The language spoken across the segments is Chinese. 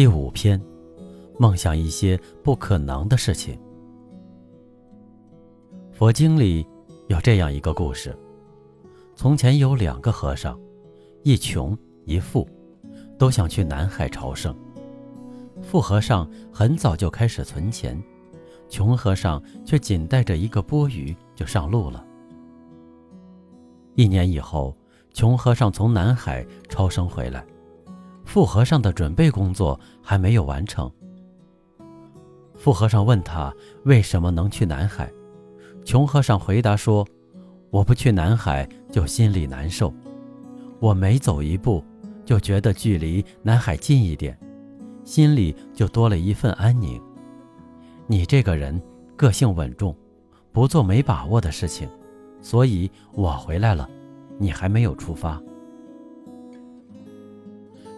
第五篇，梦想一些不可能的事情。佛经里有这样一个故事：从前有两个和尚，一穷一富，都想去南海朝圣。富和尚很早就开始存钱，穷和尚却仅带着一个钵盂就上路了。一年以后，穷和尚从南海超生回来。富和尚的准备工作还没有完成。富和尚问他为什么能去南海，穷和尚回答说：“我不去南海就心里难受，我每走一步就觉得距离南海近一点，心里就多了一份安宁。你这个人个性稳重，不做没把握的事情，所以我回来了，你还没有出发。”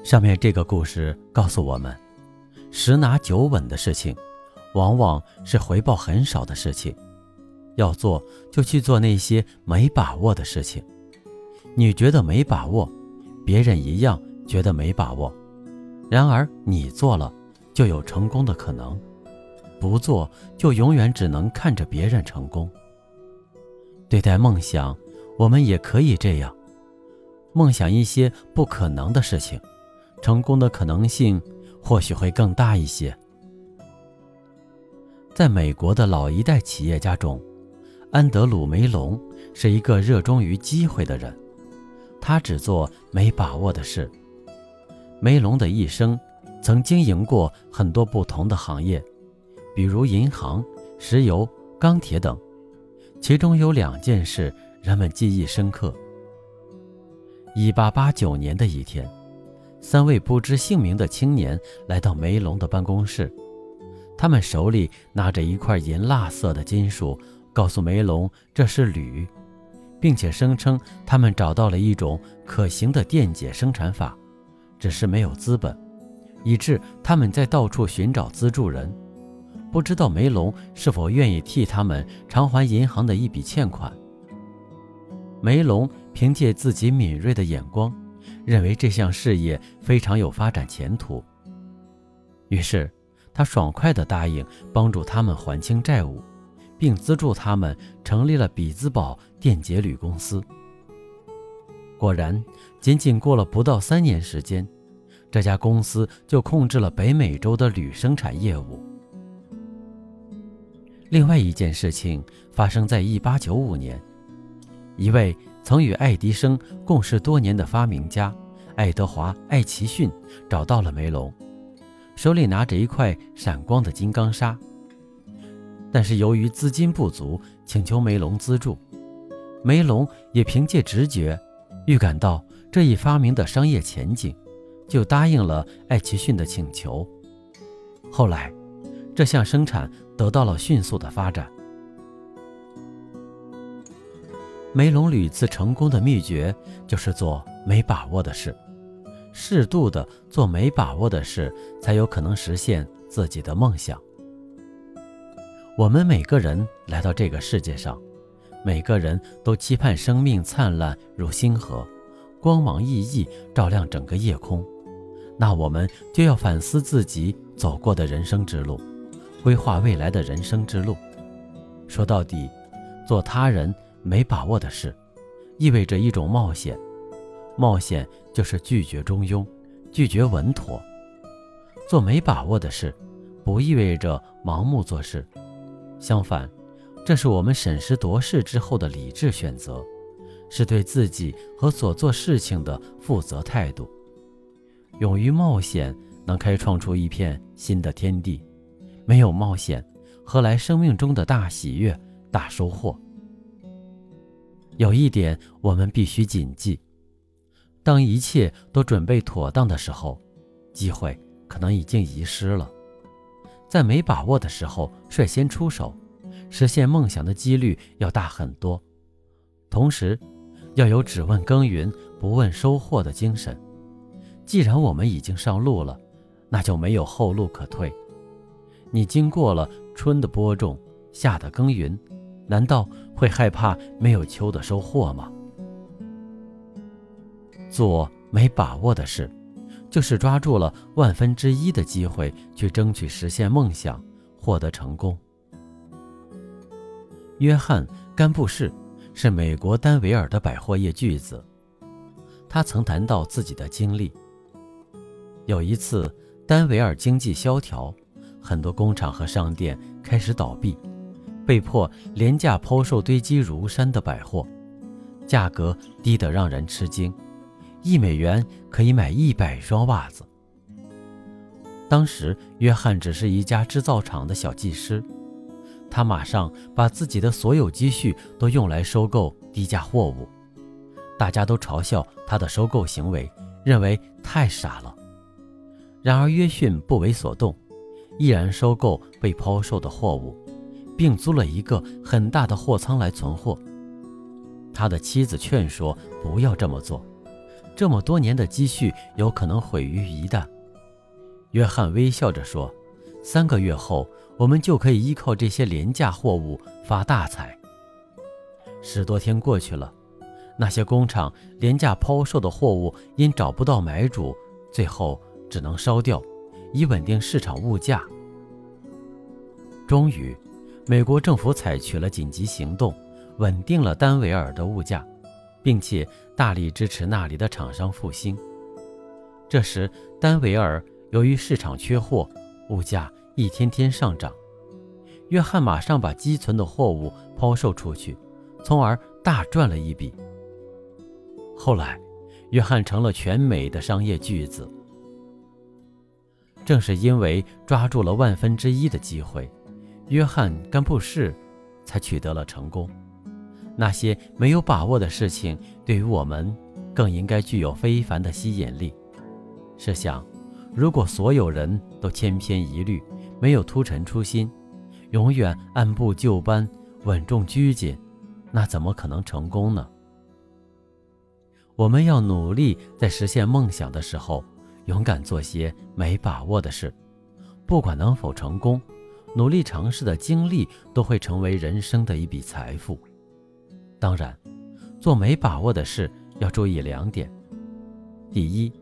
上面这个故事告诉我们，十拿九稳的事情，往往是回报很少的事情。要做就去做那些没把握的事情。你觉得没把握，别人一样觉得没把握。然而你做了，就有成功的可能；不做，就永远只能看着别人成功。对待梦想，我们也可以这样：梦想一些不可能的事情。成功的可能性或许会更大一些。在美国的老一代企业家中，安德鲁·梅隆是一个热衷于机会的人，他只做没把握的事。梅隆的一生曾经营过很多不同的行业，比如银行、石油、钢铁等，其中有两件事人们记忆深刻。一八八九年的一天。三位不知姓名的青年来到梅隆的办公室，他们手里拿着一块银蜡色的金属，告诉梅隆这是铝，并且声称他们找到了一种可行的电解生产法，只是没有资本，以致他们在到处寻找资助人，不知道梅隆是否愿意替他们偿还银行的一笔欠款。梅隆凭借自己敏锐的眼光。认为这项事业非常有发展前途，于是他爽快地答应帮助他们还清债务，并资助他们成立了比兹堡电解铝公司。果然，仅仅过了不到三年时间，这家公司就控制了北美洲的铝生产业务。另外一件事情发生在1895年，一位。曾与爱迪生共事多年的发明家爱德华·艾奇逊找到了梅隆，手里拿着一块闪光的金刚砂。但是由于资金不足，请求梅隆资助。梅隆也凭借直觉，预感到这一发明的商业前景，就答应了艾奇逊的请求。后来，这项生产得到了迅速的发展。梅隆屡次成功的秘诀就是做没把握的事，适度的做没把握的事，才有可能实现自己的梦想。我们每个人来到这个世界上，每个人都期盼生命灿烂如星河，光芒熠熠照亮整个夜空。那我们就要反思自己走过的人生之路，规划未来的人生之路。说到底，做他人。没把握的事，意味着一种冒险。冒险就是拒绝中庸，拒绝稳妥。做没把握的事，不意味着盲目做事。相反，这是我们审时度势之后的理智选择，是对自己和所做事情的负责态度。勇于冒险，能开创出一片新的天地。没有冒险，何来生命中的大喜悦、大收获？有一点我们必须谨记：当一切都准备妥当的时候，机会可能已经遗失了。在没把握的时候率先出手，实现梦想的几率要大很多。同时，要有只问耕耘不问收获的精神。既然我们已经上路了，那就没有后路可退。你经过了春的播种，夏的耕耘，难道会害怕没有秋的收获吗？做没把握的事，就是抓住了万分之一的机会去争取实现梦想，获得成功。约翰·甘布士是美国丹维尔的百货业巨子，他曾谈到自己的经历。有一次，丹维尔经济萧条，很多工厂和商店开始倒闭，被迫廉价抛售堆积如山的百货，价格低得让人吃惊。一美元可以买一百双袜子。当时，约翰只是一家制造厂的小技师，他马上把自己的所有积蓄都用来收购低价货物。大家都嘲笑他的收购行为，认为太傻了。然而，约逊不为所动，毅然收购被抛售的货物，并租了一个很大的货仓来存货。他的妻子劝说不要这么做。这么多年的积蓄有可能毁于一旦。约翰微笑着说：“三个月后，我们就可以依靠这些廉价货物发大财。”十多天过去了，那些工厂廉价抛售的货物因找不到买主，最后只能烧掉，以稳定市场物价。终于，美国政府采取了紧急行动，稳定了丹维尔的物价。并且大力支持那里的厂商复兴。这时，丹维尔由于市场缺货，物价一天天上涨。约翰马上把积存的货物抛售出去，从而大赚了一笔。后来，约翰成了全美的商业巨子。正是因为抓住了万分之一的机会，约翰·甘布士才取得了成功。那些没有把握的事情，对于我们更应该具有非凡的吸引力。试想，如果所有人都千篇一律，没有突陈出新，永远按部就班、稳重拘谨，那怎么可能成功呢？我们要努力在实现梦想的时候，勇敢做些没把握的事，不管能否成功，努力尝试的经历都会成为人生的一笔财富。当然，做没把握的事要注意两点：第一，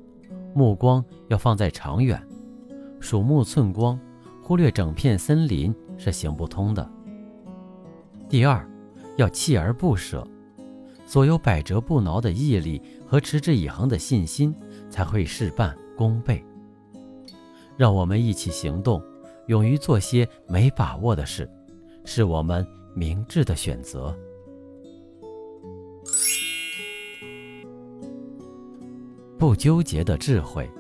目光要放在长远，鼠目寸光，忽略整片森林是行不通的；第二，要锲而不舍，所有百折不挠的毅力和持之以恒的信心，才会事半功倍。让我们一起行动，勇于做些没把握的事，是我们明智的选择。不纠结的智慧。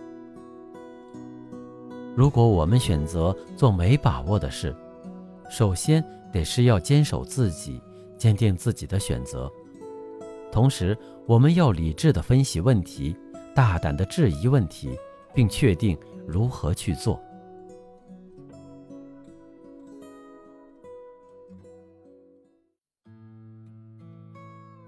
如果我们选择做没把握的事，首先得是要坚守自己，坚定自己的选择。同时，我们要理智的分析问题，大胆的质疑问题，并确定如何去做。